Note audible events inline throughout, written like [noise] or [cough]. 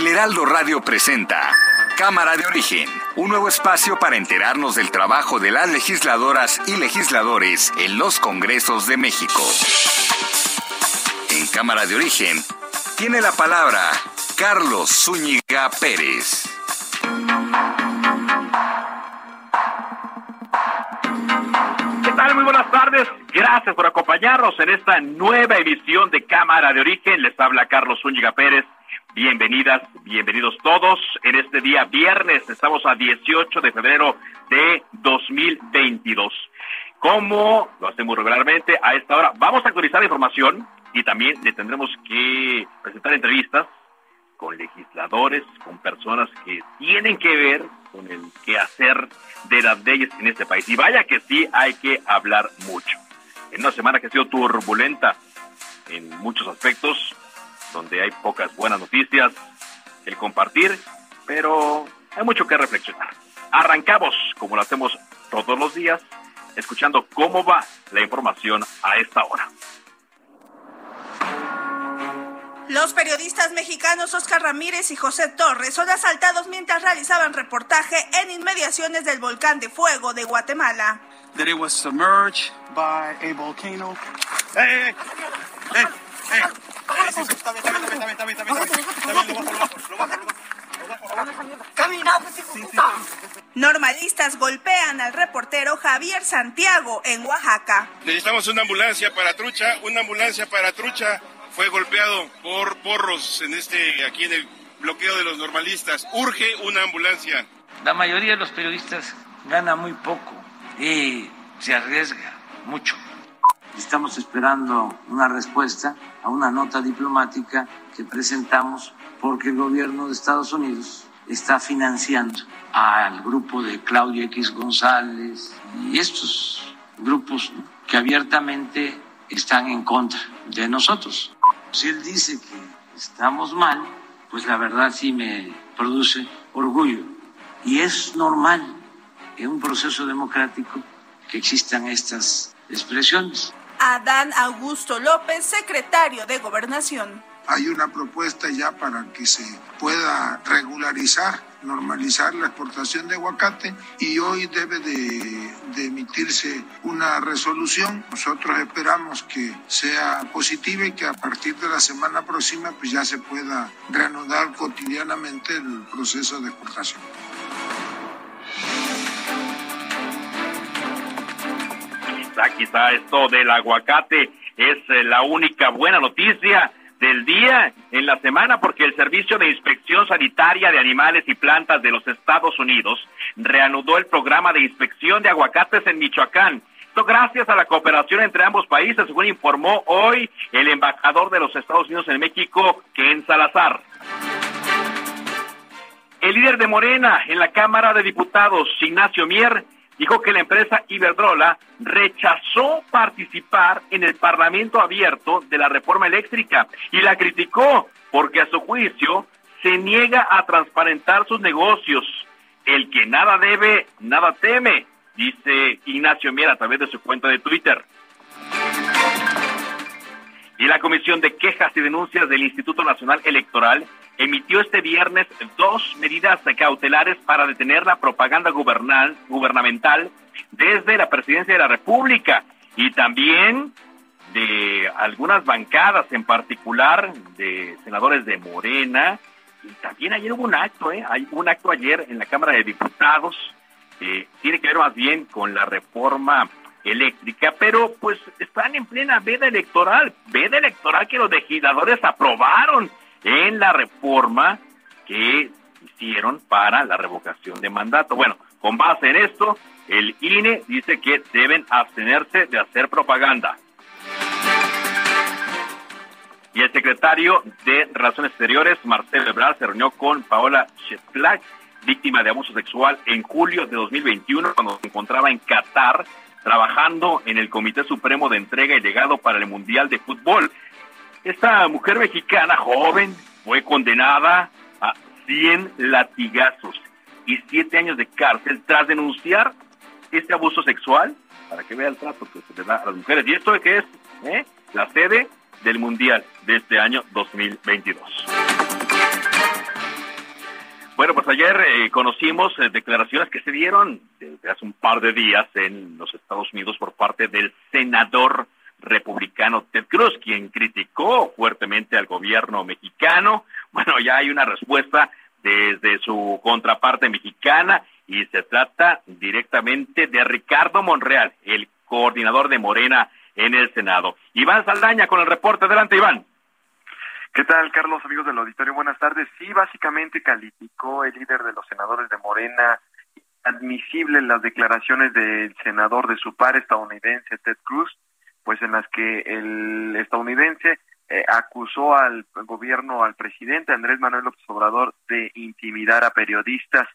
El Heraldo Radio presenta Cámara de Origen, un nuevo espacio para enterarnos del trabajo de las legisladoras y legisladores en los Congresos de México. En Cámara de Origen tiene la palabra Carlos Zúñiga Pérez. ¿Qué tal? Muy buenas tardes. Gracias por acompañarnos en esta nueva emisión de Cámara de Origen. Les habla Carlos Zúñiga Pérez. Bienvenidas, bienvenidos todos. En este día viernes estamos a 18 de febrero de 2022. Como lo hacemos regularmente a esta hora, vamos a actualizar la información y también le tendremos que presentar entrevistas con legisladores, con personas que tienen que ver con el quehacer de las leyes en este país. Y vaya que sí hay que hablar mucho. En una semana que ha sido turbulenta en muchos aspectos, donde hay pocas buenas noticias, el compartir, pero hay mucho que reflexionar. Arrancamos, como lo hacemos todos los días, escuchando cómo va la información a esta hora. Los periodistas mexicanos Oscar Ramírez y José Torres son asaltados mientras realizaban reportaje en inmediaciones del volcán de fuego de Guatemala. That it was submerged by a volcano. ¡Eh, eh, eh! ¡Eh! Sí, sí, está bien, está bien, está bien, está bien, está bien, está bien, está bien, lo bajo, lo bajo, lo bajo, lo bajo, lo bajo. ¡Camina, Normalistas golpean al reportero Javier Santiago en Oaxaca. Necesitamos una ambulancia para trucha, una ambulancia para trucha. Fue golpeado por porros en este, aquí en el bloqueo de los normalistas. Urge una ambulancia. La mayoría de los periodistas gana muy poco y se arriesga mucho. Estamos esperando una respuesta a una nota diplomática que presentamos porque el gobierno de Estados Unidos está financiando al grupo de Claudio X González y estos grupos que abiertamente están en contra de nosotros. Si él dice que estamos mal, pues la verdad sí me produce orgullo. Y es normal en un proceso democrático que existan estas expresiones. Adán Augusto López, secretario de Gobernación. Hay una propuesta ya para que se pueda regularizar, normalizar la exportación de aguacate y hoy debe de, emitirse una resolución. Nosotros esperamos que sea positiva y que a partir de la semana próxima pues ya se pueda reanudar cotidianamente el proceso de exportación. Quizá, quizá esto del aguacate es eh, la única buena noticia del día en la semana porque el Servicio de Inspección Sanitaria de Animales y Plantas de los Estados Unidos reanudó el programa de inspección de aguacates en Michoacán. Esto gracias a la cooperación entre ambos países, según informó hoy el embajador de los Estados Unidos en México, Ken Salazar. El líder de Morena en la Cámara de Diputados, Ignacio Mier, dijo que la empresa Iberdrola rechazó participar en el Parlamento abierto de la reforma eléctrica y la criticó porque a su juicio se niega a transparentar sus negocios. El que nada debe, nada teme, dice Ignacio Mier a través de su cuenta de Twitter. Y la Comisión de Quejas y Denuncias del Instituto Nacional Electoral emitió este viernes dos medidas cautelares para detener la propaganda gubernamental desde la presidencia de la República y también de algunas bancadas, en particular de senadores de Morena. Y también ayer hubo un acto, ¿eh? Hay un acto ayer en la Cámara de Diputados, eh, tiene que ver más bien con la reforma eléctrica, pero pues están en plena veda electoral, veda electoral que los legisladores aprobaron en la reforma que hicieron para la revocación de mandato. Bueno, con base en esto, el INE dice que deben abstenerse de hacer propaganda. secretario de Relaciones Exteriores, Marcelo Ebrard, se reunió con Paola Shetlak, víctima de abuso sexual, en julio de 2021, cuando se encontraba en Qatar, trabajando en el Comité Supremo de Entrega y Legado para el Mundial de Fútbol. Esta mujer mexicana joven fue condenada a 100 latigazos y 7 años de cárcel tras denunciar este abuso sexual, para que vea el trato que se le da a las mujeres. ¿Y esto que es? ¿Eh? La sede del Mundial de este año 2022. Bueno, pues ayer eh, conocimos eh, declaraciones que se dieron desde hace un par de días en los Estados Unidos por parte del senador republicano Ted Cruz, quien criticó fuertemente al gobierno mexicano. [laughs] Bueno, ya hay una respuesta desde su contraparte mexicana y se trata directamente de Ricardo Monreal, el coordinador de Morena en el Senado. Iván Saldaña con el reporte. Adelante, Iván. ¿Qué tal, Carlos, amigos del auditorio? Buenas tardes. Sí, básicamente calificó el líder de los senadores de Morena admisible las declaraciones del senador de su par estadounidense, Ted Cruz, pues en las que el estadounidense eh, acusó al gobierno, al presidente Andrés Manuel López Obrador de intimidar a periodistas.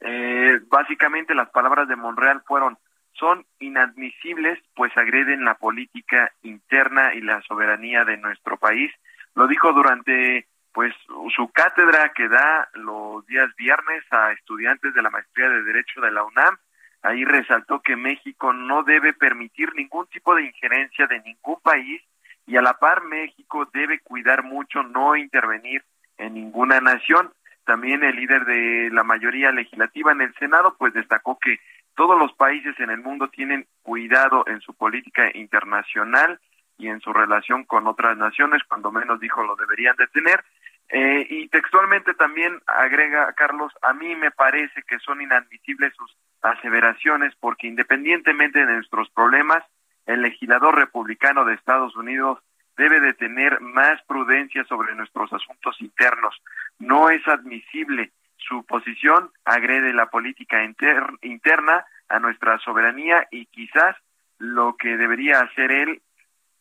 Eh, básicamente las palabras de Monreal fueron son inadmisibles pues agreden la política interna y la soberanía de nuestro país. Lo dijo durante pues su cátedra que da los días viernes a estudiantes de la maestría de Derecho de la UNAM. Ahí resaltó que México no debe permitir ningún tipo de injerencia de ningún país y a la par México debe cuidar mucho no intervenir en ninguna nación. También el líder de la mayoría legislativa en el Senado pues destacó que todos los países en el mundo tienen cuidado en su política internacional y en su relación con otras naciones, cuando menos dijo lo deberían de tener. Eh, y textualmente también agrega Carlos, a mí me parece que son inadmisibles sus aseveraciones porque independientemente de nuestros problemas, el legislador republicano de Estados Unidos debe de tener más prudencia sobre nuestros asuntos internos. No es admisible su posición agrede la política interna a nuestra soberanía y quizás lo que debería hacer él,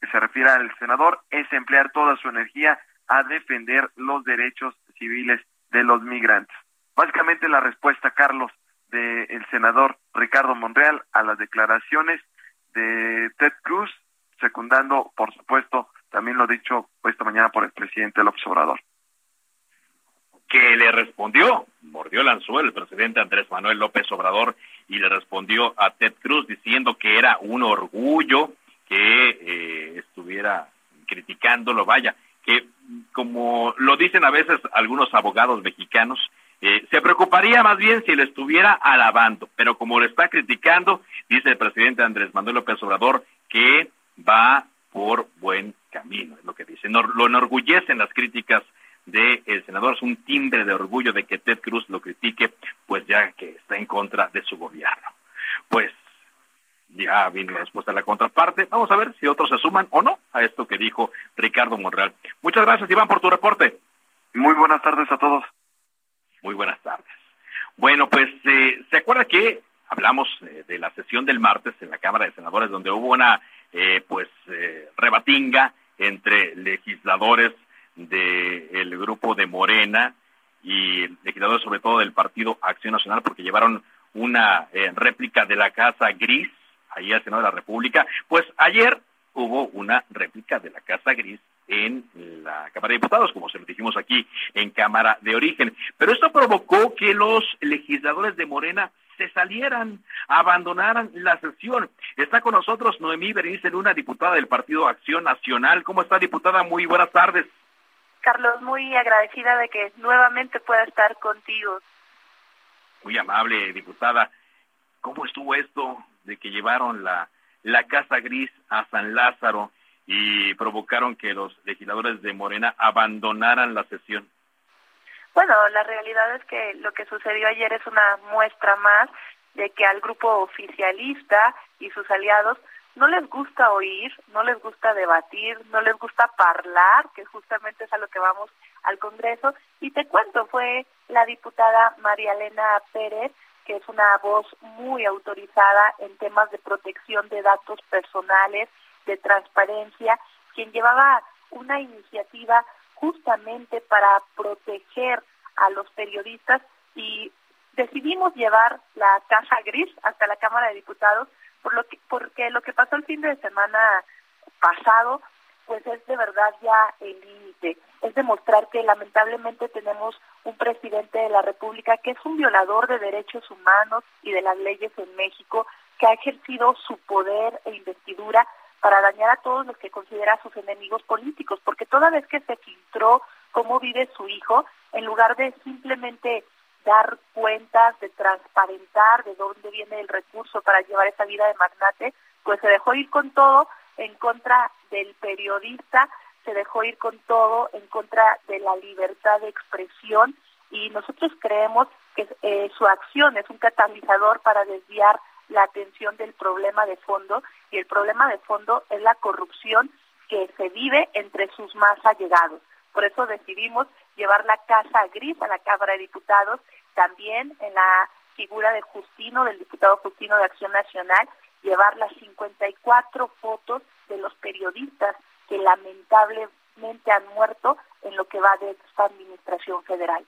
que se refiere al senador, es emplear toda su energía a defender los derechos civiles de los migrantes. Básicamente la respuesta, Carlos, del senador Ricardo Monreal a las declaraciones de Ted Cruz, secundando, por supuesto, también lo dicho esta mañana por el presidente López Obrador que le respondió, mordió el anzuelo el presidente Andrés Manuel López Obrador y le respondió a Ted Cruz diciendo que era un orgullo que eh, estuviera criticándolo, vaya, que como lo dicen a veces algunos abogados mexicanos, eh, se preocuparía más bien si le estuviera alabando, pero como le está criticando, dice el presidente Andrés Manuel López Obrador que va por buen camino, es lo que dice. lo enorgullecen las críticas del el senador. Es un timbre de orgullo de que Ted Cruz lo critique, pues ya que está en contra de su gobierno. Pues ya la respuesta de la contraparte. Vamos a ver si otros se suman o no a esto que dijo Ricardo Monreal. Muchas gracias, Iván, por tu reporte. Muy buenas tardes a todos. Muy buenas tardes. Bueno, pues eh, se acuerda que hablamos eh, de la sesión del martes en la Cámara de Senadores donde hubo una eh, pues rebatinga entre legisladores del grupo de Morena y legisladores sobre todo del Partido Acción Nacional porque llevaron una eh, réplica de la Casa Gris ahí al Senado de la República. Pues ayer hubo una réplica de la Casa Gris en la Cámara de Diputados, como se lo dijimos aquí en Cámara de Origen. Pero esto provocó que los legisladores de Morena se salieran, abandonaran la sesión. Está con nosotros Noemí Berenice Luna, diputada del Partido Acción Nacional. ¿Cómo está, diputada? Muy buenas tardes. Carlos, muy agradecida de que nuevamente pueda estar contigo. Muy amable, diputada. ¿Cómo estuvo esto de que llevaron la, la Casa Gris a San Lázaro y provocaron que los legisladores de Morena abandonaran la sesión? Bueno, la realidad es que lo que sucedió ayer es una muestra más de que al grupo oficialista y sus aliados no les gusta oír, no les gusta debatir, no les gusta hablar, que justamente es a lo que vamos al Congreso. Y te cuento, fue la diputada María Elena Pérez, que es una voz muy autorizada en temas de protección de datos personales, de transparencia, quien llevaba una iniciativa justamente para proteger a los periodistas y decidimos llevar la caja gris hasta la Cámara de Diputados por lo que, porque lo que pasó el fin de semana pasado pues es de verdad ya el límite, es demostrar que lamentablemente tenemos un presidente de la República que es un violador de derechos humanos y de las leyes en México, que ha ejercido su poder e investidura para dañar a todos los que considera sus enemigos políticos, porque toda vez que se filtró cómo vive su hijo, en lugar de simplemente dar cuentas, de transparentar de dónde viene el recurso para llevar esa vida de magnate, pues se dejó ir con todo en contra del periodista, se dejó ir con todo en contra de la libertad de expresión y nosotros creemos que eh, su acción es un catalizador para desviar la atención del problema de fondo y el problema de fondo es la corrupción que se vive entre sus más allegados. Por eso decidimos llevar la casa gris a la Cámara de Diputados, también en la figura de Justino, del diputado Justino de Acción Nacional, llevar las 54 fotos de los periodistas que lamentablemente han muerto en lo que va de esta administración federal.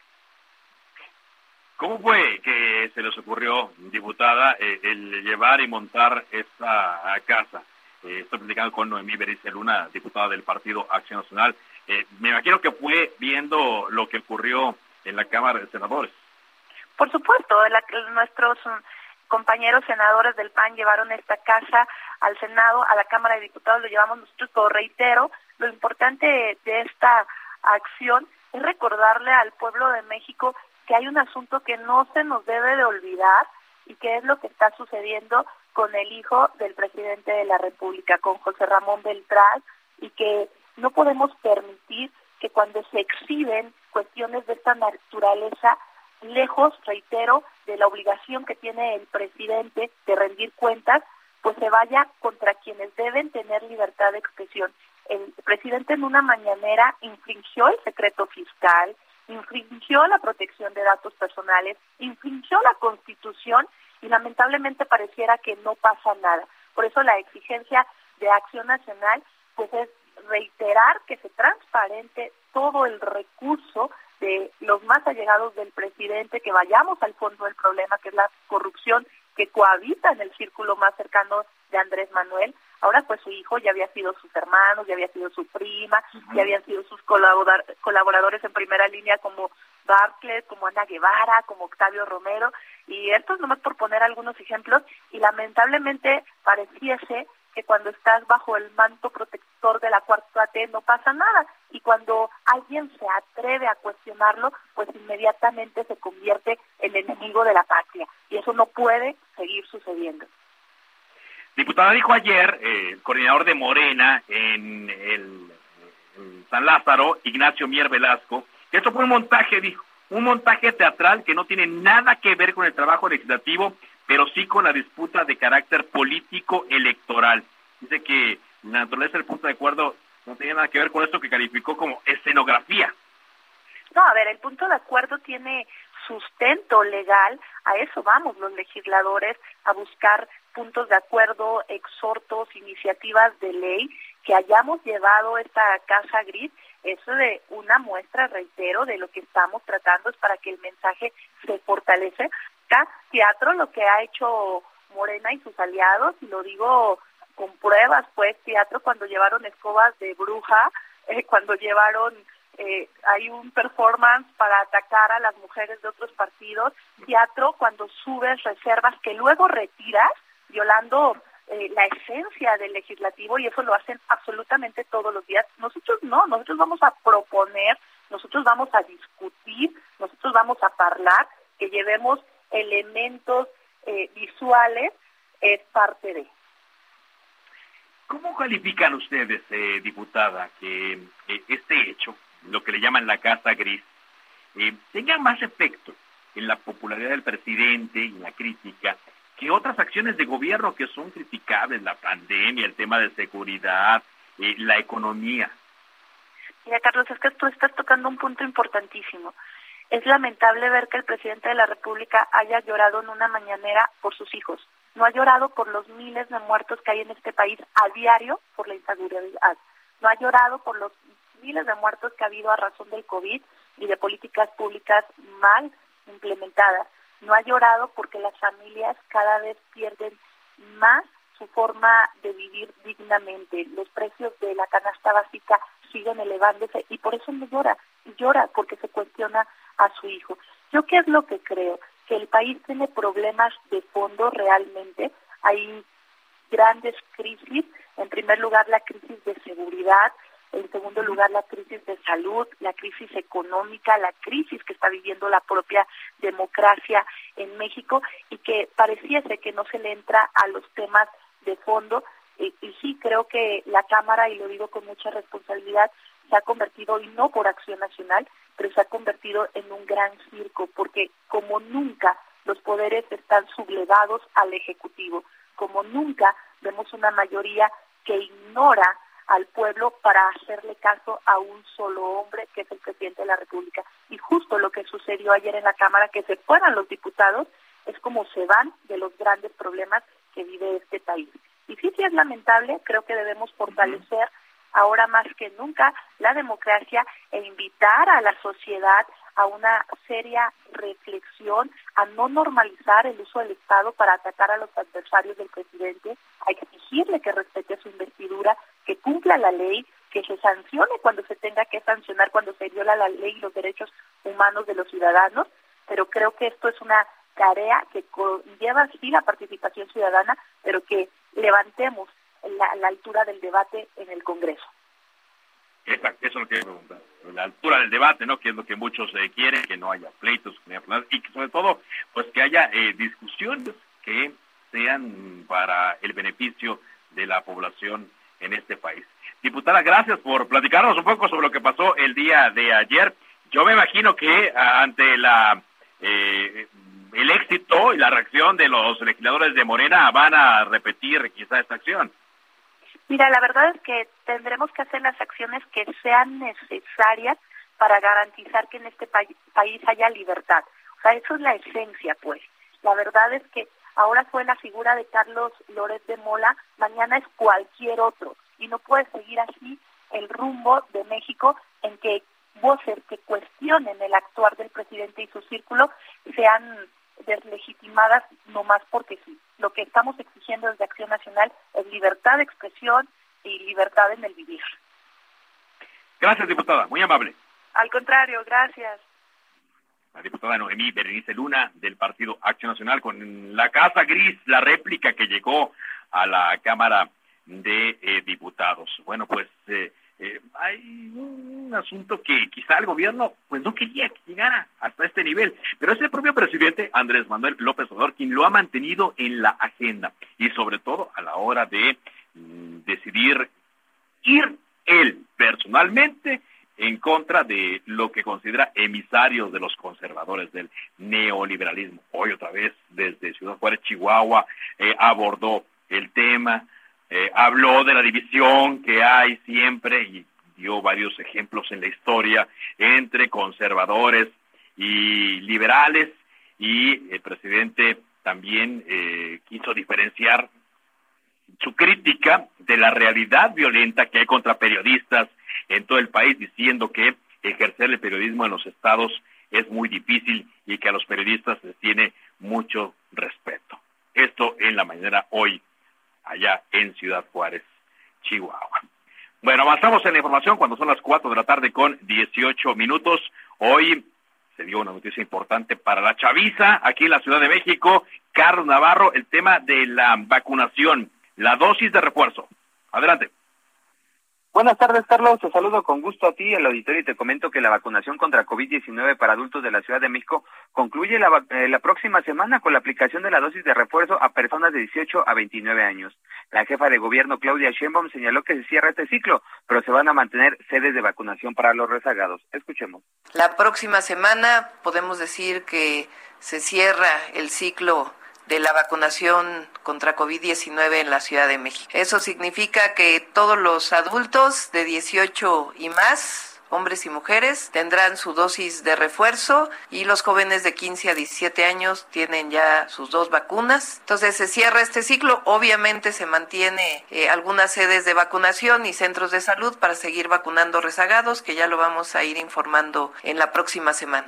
¿Cómo fue que se les ocurrió, diputada, eh, el llevar y montar esta casa? Eh, estoy platicando con Noemí Berice Luna, diputada del Partido Acción Nacional. Eh, me imagino que fue viendo lo que ocurrió en la Cámara de Senadores. Por supuesto, nuestros compañeros senadores del PAN llevaron esta casa al Senado, a la Cámara de Diputados lo llevamos nosotros, pero reitero, lo importante de esta acción es recordarle al pueblo de México que hay un asunto que no se nos debe de olvidar y que es lo que está sucediendo con el hijo del presidente de la República, con José Ramón Beltrán, y que no podemos permitir que cuando se exhiben cuestiones de esta naturaleza, lejos, reitero, de la obligación que tiene el presidente de rendir cuentas, pues se vaya contra quienes deben tener libertad de expresión. El presidente en una mañanera infringió el secreto fiscal, infringió la protección de datos personales, infringió la constitución y lamentablemente pareciera que no pasa nada. Por eso la exigencia de Acción Nacional pues es reiterar que se transparente todo el recurso de los más allegados del presidente, que vayamos al fondo del problema, que es la corrupción que cohabita en el círculo más cercano de Andrés Manuel. Ahora pues su hijo ya había sido sus hermanos, ya había sido su prima, ya habían sido sus colaboradores en primera línea como Bartlett, como Ana Guevara, como Octavio Romero, y esto es nomás por poner algunos ejemplos, y lamentablemente pareciese que cuando estás bajo el manto protector de la cuarta T no pasa nada y cuando alguien se atreve a cuestionarlo, pues inmediatamente se convierte en enemigo de la patria y eso no puede seguir sucediendo. Diputada dijo ayer, eh, el coordinador de Morena en el San Lázaro, Ignacio Mier Velasco, que esto fue un montaje, dijo, un montaje teatral que no tiene nada que ver con el trabajo legislativo pero sí con la disputa de carácter político electoral. Dice que la naturaleza del punto de acuerdo no tiene nada que ver con esto que calificó como escenografía. No, a ver, el punto de acuerdo tiene sustento legal, a eso vamos los legisladores, a buscar puntos de acuerdo, exhortos, iniciativas de ley, que hayamos llevado esta casa gris, eso de una muestra, reitero, de lo que estamos tratando es para que el mensaje se fortalece, teatro lo que ha hecho Morena y sus aliados, y lo digo con pruebas, pues teatro cuando llevaron escobas de bruja, [laughs] eh, cuando llevaron, eh, hay un performance para atacar a las mujeres de otros partidos, teatro cuando subes reservas que luego retiras, violando eh, la esencia del legislativo y eso lo hacen absolutamente todos los días. Nosotros no, nosotros vamos a proponer, nosotros vamos a discutir, nosotros vamos a hablar, que llevemos elementos eh, visuales es parte de. ¿Cómo califican ustedes, eh, diputada, que eh, este hecho, lo que le llaman la casa gris, tenga más efecto en la popularidad del presidente y la crítica que otras acciones de gobierno que son criticables, la pandemia, el tema de seguridad, la economía? Mira, Carlos, es que tú estás tocando un punto importantísimo. Es lamentable ver que el presidente de la República haya llorado en una mañanera por sus hijos. No ha llorado por los miles de muertos que hay en este país a diario por la inseguridad. no ha llorado por los miles de muertos que ha habido a razón del COVID y de políticas públicas mal implementadas. No ha llorado porque las familias cada vez pierden más su forma de vivir dignamente. Los precios de la canasta básica siguen elevándose y por eso no llora. Llora porque se cuestiona a su hijo. ¿Yo qué es lo que creo? Que el país tiene problemas de fondo realmente. Hay grandes crisis. En primer lugar, la crisis de seguridad. En segundo lugar, la crisis de salud, la crisis económica, la crisis que está viviendo la propia democracia en México y que pareciese que no se le entra a los temas de fondo. Y, y sí, creo que la Cámara, y lo digo con mucha responsabilidad, se ha convertido, y no por acción nacional, pero se ha convertido en un gran circo, porque como nunca los poderes están sublevados al Ejecutivo, como nunca vemos una mayoría que ignora al pueblo para hacerle caso a un solo hombre que es el presidente de la República. Y justo lo que sucedió ayer en la Cámara, que se fueran los diputados, es como se van de los grandes problemas que vive este país. Y sí, sí es lamentable, creo que debemos fortalecer ahora más que nunca la democracia e invitar a la sociedad a una seria reflexión, a no normalizar el uso del Estado para atacar a los adversarios del presidente, a exigirle que respete su investidura, que cumpla la ley, que se sancione cuando se tenga que sancionar, cuando se viola la ley y los derechos humanos de los ciudadanos, pero creo que esto es una tarea que lleva sí la participación ciudadana, pero que levantemos la, la altura del debate en el Congreso. Esa, eso es lo que preguntar. La altura del debate, ¿no? Que es lo que muchos eh, quieren, que no haya pleitos, que no haya y que sobre todo, pues que haya eh, discusiones que sean para el beneficio de la población en este país. Diputada, gracias por platicarnos un poco sobre lo que pasó el día de ayer. Yo me imagino que ante la eh, el éxito y la reacción de los legisladores de Morena van a repetir quizá esta acción. Mira, la verdad es que tendremos que hacer las acciones que sean necesarias para garantizar que en este pa país haya libertad. O sea, eso es la esencia, pues. La verdad es que ahora fue la figura de Carlos Loret de Mola, mañana es cualquier otro. Y no puede seguir así el rumbo de México en que voces que cuestionen el actuar del presidente y su círculo sean deslegitimadas no más porque sí. Lo que estamos exigiendo desde Acción Nacional es libertad de expresión y libertad en el vivir. Gracias, diputada. Muy amable. Al contrario, gracias. La diputada Noemí Berenice Luna del Partido Acción Nacional con la Casa Gris, la réplica que llegó a la Cámara de eh, Diputados. Bueno, pues eh, eh, hay un asunto que quizá el gobierno pues no quería que llegara nivel, pero es el propio presidente Andrés Manuel López Obrador quien lo ha mantenido en la agenda y sobre todo a la hora de mm, decidir ir él personalmente en contra de lo que considera emisarios de los conservadores del neoliberalismo. Hoy otra vez desde Ciudad Juárez, Chihuahua, eh, abordó el tema, eh, habló de la división que hay siempre y dio varios ejemplos en la historia entre conservadores y liberales y el presidente también eh, quiso diferenciar su crítica de la realidad violenta que hay contra periodistas en todo el país, diciendo que ejercer el periodismo en los estados es muy difícil y que a los periodistas les tiene mucho respeto. Esto en la mañana hoy allá en Ciudad Juárez, Chihuahua. Bueno, avanzamos en la información cuando son las 4 de la tarde con 18 minutos. Hoy se dio una noticia importante para la chaviza aquí en la Ciudad de México. Carlos Navarro, el tema de la vacunación, la dosis de refuerzo. Adelante. Buenas tardes, Carlos. Te saludo con gusto a ti, al auditorio, y te comento que la vacunación contra COVID-19 para adultos de la Ciudad de México concluye la, eh, la, próxima semana con la aplicación de la dosis de refuerzo a personas de 18 a 29 años. La jefa de gobierno, Claudia Sheinbaum, señaló que se cierra este ciclo, pero se van a mantener sedes de vacunación para los rezagados. Escuchemos. La próxima semana podemos decir que se cierra el ciclo de la vacunación contra COVID-19 en la Ciudad de México. Eso significa que todos los adultos de 18 y más hombres y mujeres, tendrán su dosis de refuerzo y los jóvenes de 15 a 17 años tienen ya sus dos vacunas. Entonces se cierra este ciclo. Obviamente se mantiene eh, algunas sedes de vacunación y centros de salud para seguir vacunando rezagados, que ya lo vamos a ir informando en la próxima semana.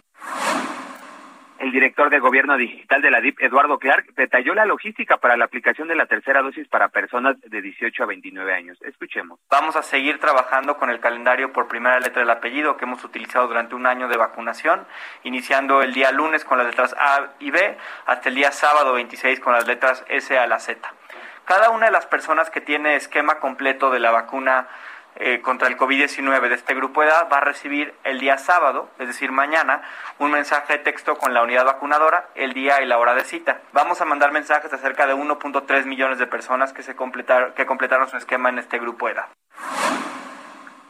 El director de Gobierno Digital de la DIP, Eduardo Clark, detalló la logística para la aplicación de la tercera dosis para personas de 18 a 29 años. Escuchemos. Vamos a seguir trabajando con el calendario por primera letra del apellido que hemos utilizado durante un año de vacunación, iniciando el día lunes con las letras A y B, hasta el día sábado 26 con las letras S a la Z. Cada una de las personas que tiene esquema completo de la vacuna eh, contra el COVID-19 de este grupo de edad va a recibir el día sábado, es decir, mañana, un mensaje de texto con la unidad vacunadora, el día y la hora de cita. Vamos a mandar mensajes a cerca de 1.3 millones de personas que, se que completaron su esquema en este grupo de edad.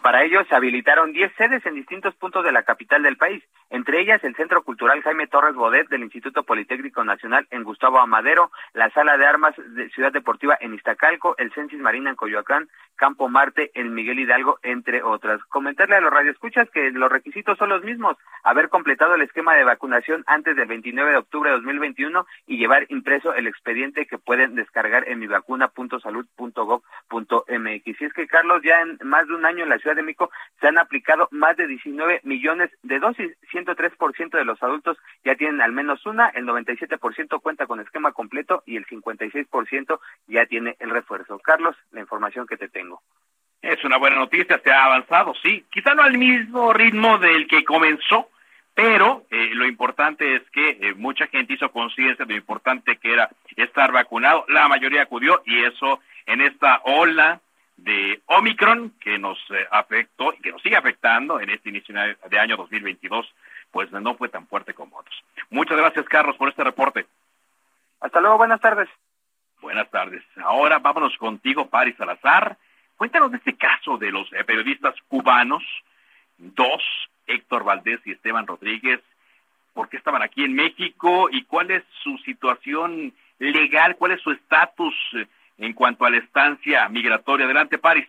Para ello se habilitaron 10 sedes en distintos puntos de la capital del país, entre ellas el Centro Cultural Jaime Torres Bodet del Instituto Politécnico Nacional en Gustavo Amadero, la Sala de Armas de Ciudad Deportiva en Iztacalco, el Censis Marina en Coyoacán, Campo Marte en Miguel Hidalgo, entre otras. Comentarle a los radioescuchas que los requisitos son los mismos, haber completado el esquema de vacunación antes del 29 de octubre de 2021 y llevar impreso el expediente que pueden descargar en mivacuna.salud.gov.mx. Si es que Carlos ya en más de un año en la ciudad México se han aplicado más de 19 millones de dosis. 103% de los adultos ya tienen al menos una, el 97% cuenta con esquema completo y el 56% ya tiene el refuerzo. Carlos, la información que te tengo. Es una buena noticia, se ha avanzado, sí, quizá no al mismo ritmo del que comenzó, pero eh, lo importante es que eh, mucha gente hizo conciencia de lo importante que era estar vacunado, la mayoría acudió y eso en esta ola de Omicron que nos eh, afectó y que nos sigue afectando en este inicio de año 2022, pues no fue tan fuerte como otros. Muchas gracias, Carlos, por este reporte. Hasta luego, buenas tardes. Buenas tardes. Ahora vámonos contigo, Paris Salazar. Cuéntanos de este caso de los eh, periodistas cubanos, dos, Héctor Valdés y Esteban Rodríguez, ¿por qué estaban aquí en México y cuál es su situación legal, cuál es su estatus eh, en cuanto a la estancia migratoria. Adelante, París.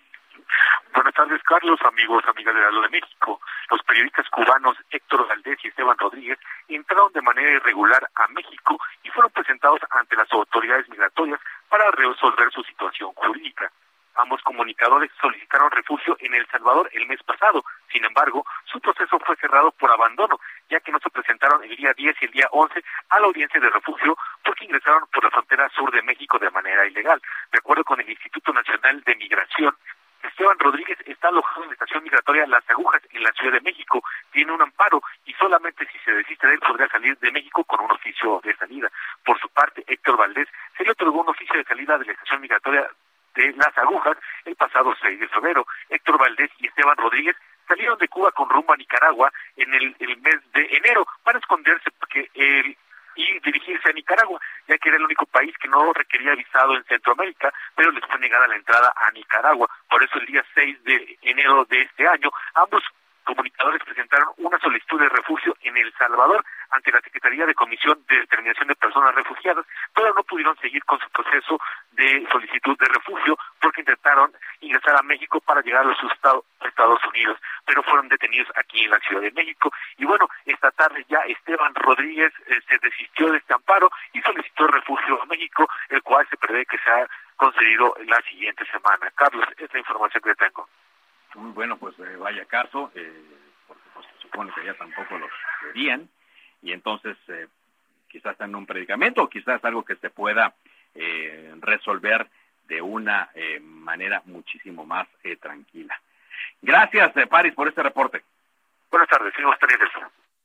Buenas tardes, Carlos, amigos, amigas de la de México. Los periodistas cubanos Héctor Valdés y Esteban Rodríguez entraron de manera irregular a México y fueron presentados ante las autoridades migratorias para resolver su situación jurídica. Ambos comunicadores solicitaron refugio en El Salvador el mes pasado. Sin embargo, su proceso fue cerrado por abandono, ya que no se presentaron el día 10 y el día 11 a la audiencia de refugio porque ingresaron por la frontera sur de México de manera ilegal. De acuerdo con el Instituto Nacional de Migración, Esteban Rodríguez está alojado en la estación migratoria Las Agujas en la Ciudad de México. Tiene un amparo y solamente si se desiste de él podría salir de México con un oficio de salida. Por su parte, Héctor Valdés se le otorgó un oficio de salida de la estación migratoria las agujas el pasado 6 de febrero. Héctor Valdés y Esteban Rodríguez salieron de Cuba con rumbo a Nicaragua en el, mes de enero para esconderse porque el y dirigirse a Nicaragua, ya que era el único país que no requería visado en Centroamérica, pero les fue negada la entrada a Nicaragua. Por eso el día 6 de enero de este año, ambos comunicadores presentaron una solicitud de refugio en El Salvador ante la Secretaría de Comisión de Determinación de Personas Refugiadas, pero no pudieron seguir con su proceso de solicitud de refugio porque intentaron ingresar a México para llegar a los Estados Unidos, pero fueron detenidos aquí en la Ciudad de México. Y bueno, esta tarde ya Esteban Rodríguez eh, se desistió de este amparo y solicitó refugio a México, el cual se prevé que sea concedido la siguiente semana. Carlos, esta es la información que tengo. Muy bueno, pues eh, vaya caso, eh, porque pues, se supone que ya tampoco los querían, y entonces eh, quizás están en un predicamento o quizás algo que se pueda resolver de una manera muchísimo más tranquila. Gracias, Paris, por este reporte. Buenas tardes, señor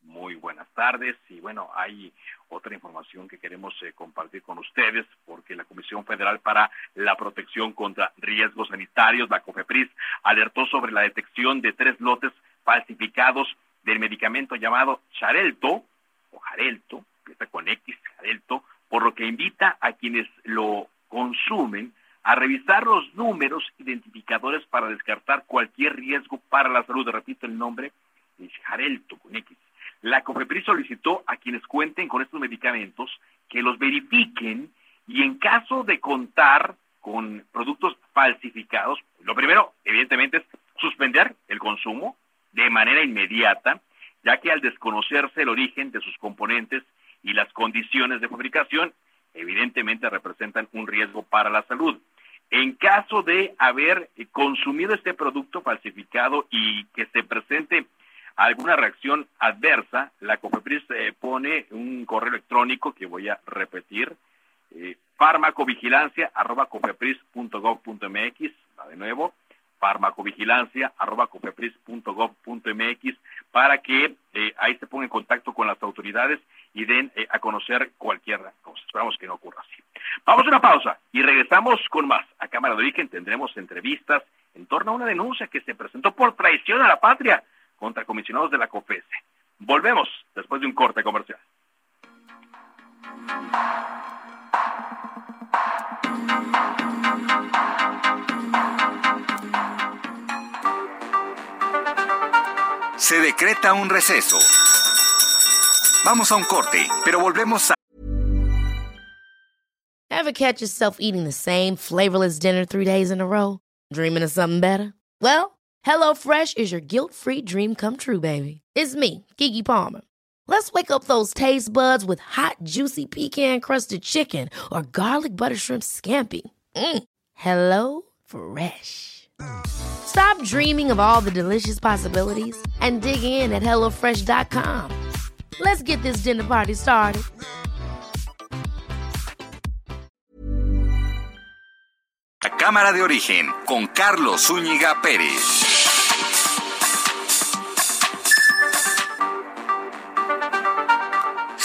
Muy buenas tardes y bueno, hay otra información que queremos eh, compartir con ustedes porque la Comisión Federal para la Protección contra Riesgos Sanitarios, la COFEPRIS, alertó sobre la detección de tres lotes falsificados del medicamento llamado Xarelto o Jarelto, está con X, Xarelto, por lo que invita a quienes lo consumen a revisar los números identificadores para descartar cualquier riesgo para la salud. Repito el nombre, es Xarelto con X. La COFEPRIS solicitó a quienes cuenten con estos medicamentos que los verifiquen y en caso de contar con productos falsificados, lo primero, evidentemente, es suspender el consumo de manera inmediata, ya que al desconocerse el origen de sus componentes y las condiciones de fabricación, evidentemente representan un riesgo para la salud. En caso de haber consumido este producto falsificado y que se presente alguna reacción adversa, la COFEPRIS eh, pone un correo electrónico que voy a repetir, eh, farmacovigilancia.cofepris.gov.mx, va de nuevo, farmacovigilancia.cofepris.gov.mx, para que eh, ahí se ponga en contacto con las autoridades y den eh, a conocer cualquier cosa. Esperamos que no ocurra así. Vamos a una pausa y regresamos con más. A Cámara de Origen tendremos entrevistas en torno a una denuncia que se presentó por traición a la patria contra comisionados de la COFESE. Volvemos después de un corte comercial. Se decreta un receso. Vamos a un corte, pero volvemos a... Ever catch yourself eating the same flavorless dinner three days in a row? Dreaming of something better? Well, HelloFresh is your guilt-free dream come true, baby. It's me, Kiki Palmer. Let's wake up those taste buds with hot, juicy pecan-crusted chicken or garlic butter shrimp scampi. Mm. Hello Fresh. Stop dreaming of all the delicious possibilities and dig in at HelloFresh.com. Let's get this dinner party started. La Cámara de Origen con Carlos Zúñiga Pérez.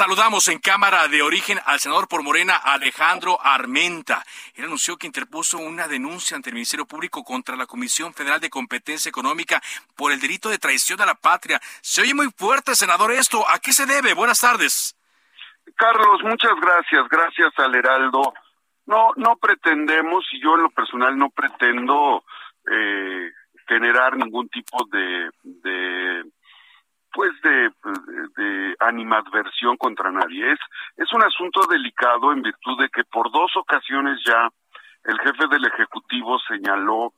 Saludamos en Cámara de Origen al senador por Morena Alejandro Armenta. Él anunció que interpuso una denuncia ante el Ministerio Público contra la Comisión Federal de Competencia Económica por el delito de traición a la patria. Se oye muy fuerte, senador, esto. ¿A qué se debe? Buenas tardes. Carlos, muchas gracias. Gracias al Heraldo. No, no pretendemos, y yo en lo personal no pretendo eh, generar ningún tipo de, de pues de, de, animadversión contra nadie. Es, es un asunto delicado en virtud de que por dos ocasiones ya el jefe del Ejecutivo señaló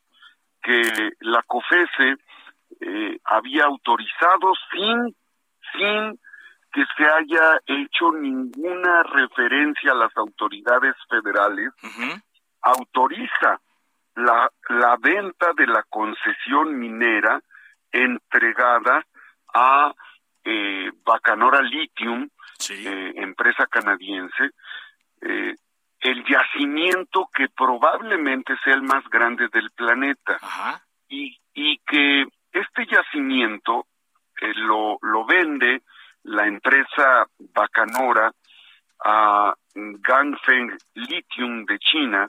que la COFESE eh, había autorizado sin, sin que se haya hecho ninguna referencia a las autoridades federales, autoriza la, la venta de la concesión minera entregada a eh, Bacanora Lithium, eh, empresa canadiense, eh, el yacimiento que probablemente sea el más grande del planeta. Y, y que este yacimiento eh, lo, lo vende la empresa Bacanora a Ganfeng Lithium de China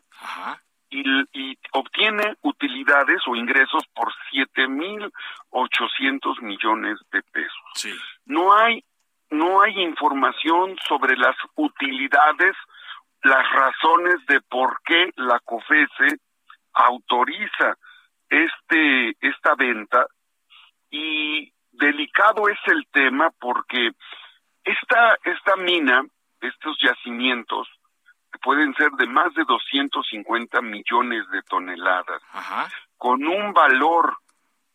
y, y, obtiene utilidades o ingresos por siete mil ochocientos millones de pesos. No hay no hay información sobre las utilidades, las razones de por qué la COFESE autoriza este esta venta y delicado es el tema porque esta esta mina, estos yacimientos pueden ser de más de 250 millones de toneladas, con un valor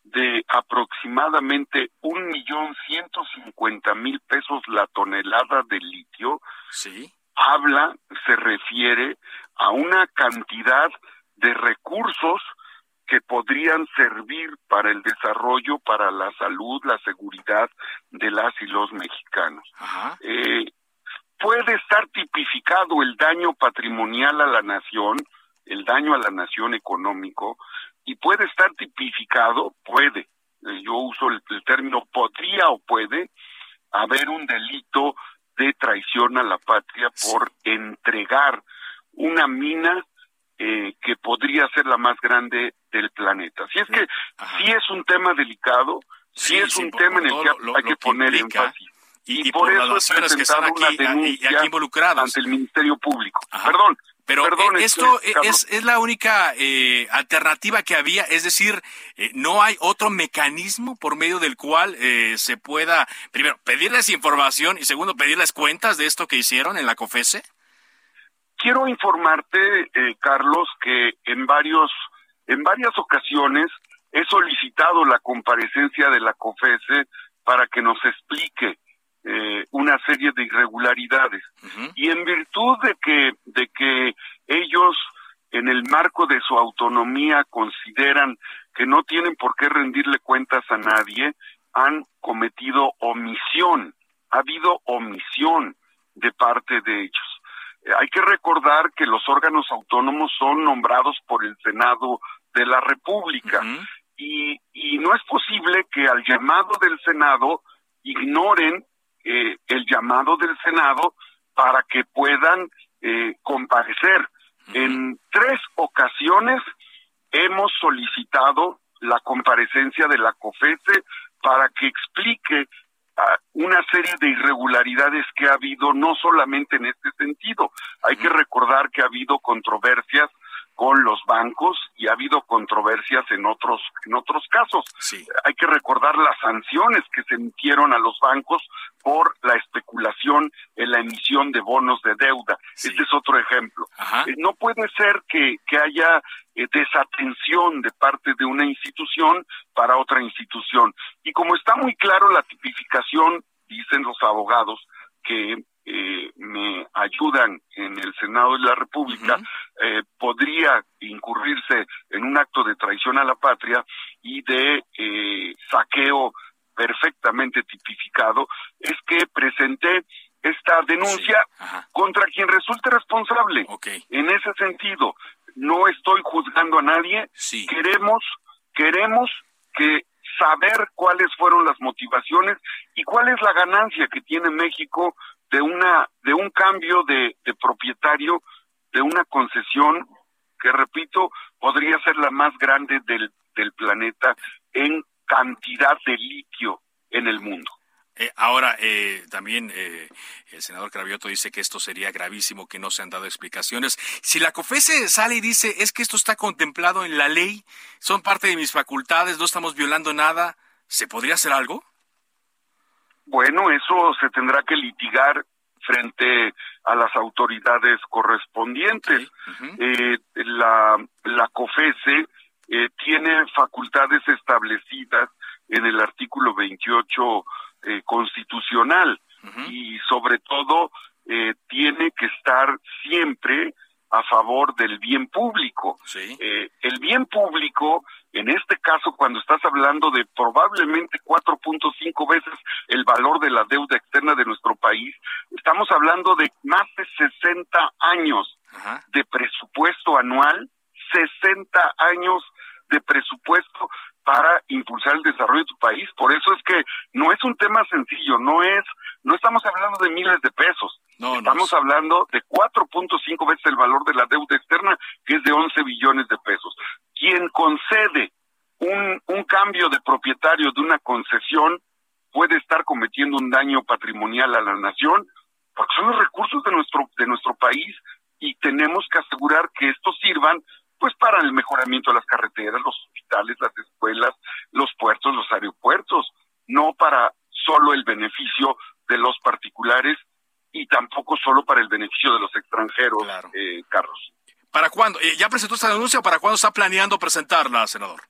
de aproximadamente un millón ciento cincuenta mil pesos la tonelada de litio, sí. habla, se refiere a una cantidad de recursos que podrían servir para el desarrollo, para la salud, la seguridad de las y los mexicanos. Eh, puede estar tipificado el daño patrimonial a la nación, el daño a la nación económico, y puede estar tipificado, puede, eh, yo uso el, término podría o puede, haber un delito de traición a la patria por entregar una mina eh, que podría ser la más grande del planeta. Si es que sí es un tema delicado, sí, es un tema en el que hay que poner énfasis y, por, eso las naciones que están aquí, aquí involucradas ante el Ministerio Público. Perdón, pero eh, esto es, es, la única eh, alternativa que había, es decir, eh, no hay otro mecanismo por medio del cual se pueda, primero, pedirles información y segundo, pedirles cuentas de esto que hicieron en la COFESE. Quiero informarte, Carlos, que en varios, en varias ocasiones he solicitado la comparecencia de la COFESE para que nos explique eh, una serie de irregularidades. Y en virtud de que de que ellos en el marco de su autonomía consideran que no tienen por qué rendirle cuentas a nadie han cometido omisión. Ha habido omisión de parte de ellos. Eh, hay que recordar que los órganos autónomos son nombrados por el Senado de la República. Y, y no es posible que al llamado del Senado ignoren eh, el llamado del Senado para que puedan eh, comparecer. En tres ocasiones hemos solicitado la comparecencia de la COFESE para que explique ah, una serie de irregularidades que ha habido no solamente en este sentido. Hay que recordar que ha habido controversias con los bancos y ha habido controversias en otros en otros casos. Hay que recordar las sanciones que se emitieron a los bancos por la especulación en la emisión de bonos de deuda. Este es otro ejemplo. Eh, no puede ser que, que haya eh, desatención de parte de una institución para otra institución. Y como está muy claro la tipificación, dicen los abogados, que eh, me ayudan en el Senado de la República, eh, podría incurrirse en un acto de traición a la patria y de eh, saqueo perfectamente tipificado, es que presenté esta denuncia contra quien resulte responsable. En ese sentido, no estoy juzgando a nadie, queremos, queremos que saber cuáles fueron las motivaciones y cuál es la ganancia que tiene México de una de un cambio de, de propietario de una concesión que repito podría ser la más grande del, del planeta en cantidad de litio en el mundo. Eh, ahora, eh, también eh, el senador Cravioto dice que esto sería gravísimo, que no se han dado explicaciones. Si la COFESE sale y dice, es que esto está contemplado en la ley, son parte de mis facultades, no estamos violando nada, ¿se podría hacer algo? Bueno, eso se tendrá que litigar frente a las autoridades correspondientes. eh, la, la COFESE eh, tiene facultades establecidas en el artículo 28 eh, constitucional y sobre todo eh, tiene que estar siempre a favor del bien público. Eh, el bien público, caso, cuando estás hablando de probablemente 4.5 veces el valor de la deuda externa de nuestro país, estamos hablando de más de 60 años de presupuesto anual, 60 años de presupuesto para impulsar el desarrollo de tu país. Por eso es que no es un tema sencillo, no es, no estamos hablando de miles de pesos. estamos hablando de 4.5 veces el valor de la deuda externa, que es de 11 billones de pesos. Quien concede un, un cambio de propietario de una concesión puede estar cometiendo un daño patrimonial a la nación, porque son los recursos de nuestro, de nuestro país y tenemos que asegurar que estos sirvan pues para el mejoramiento de las carreteras, los hospitales, las escuelas, los puertos, los aeropuertos, no para solo el beneficio de los particulares y tampoco solo para el beneficio de los extranjeros, eh, Carlos. ¿Para cuándo? Eh, ¿Ya presentó esta denuncia o para cuándo está planeando presentarla, senador?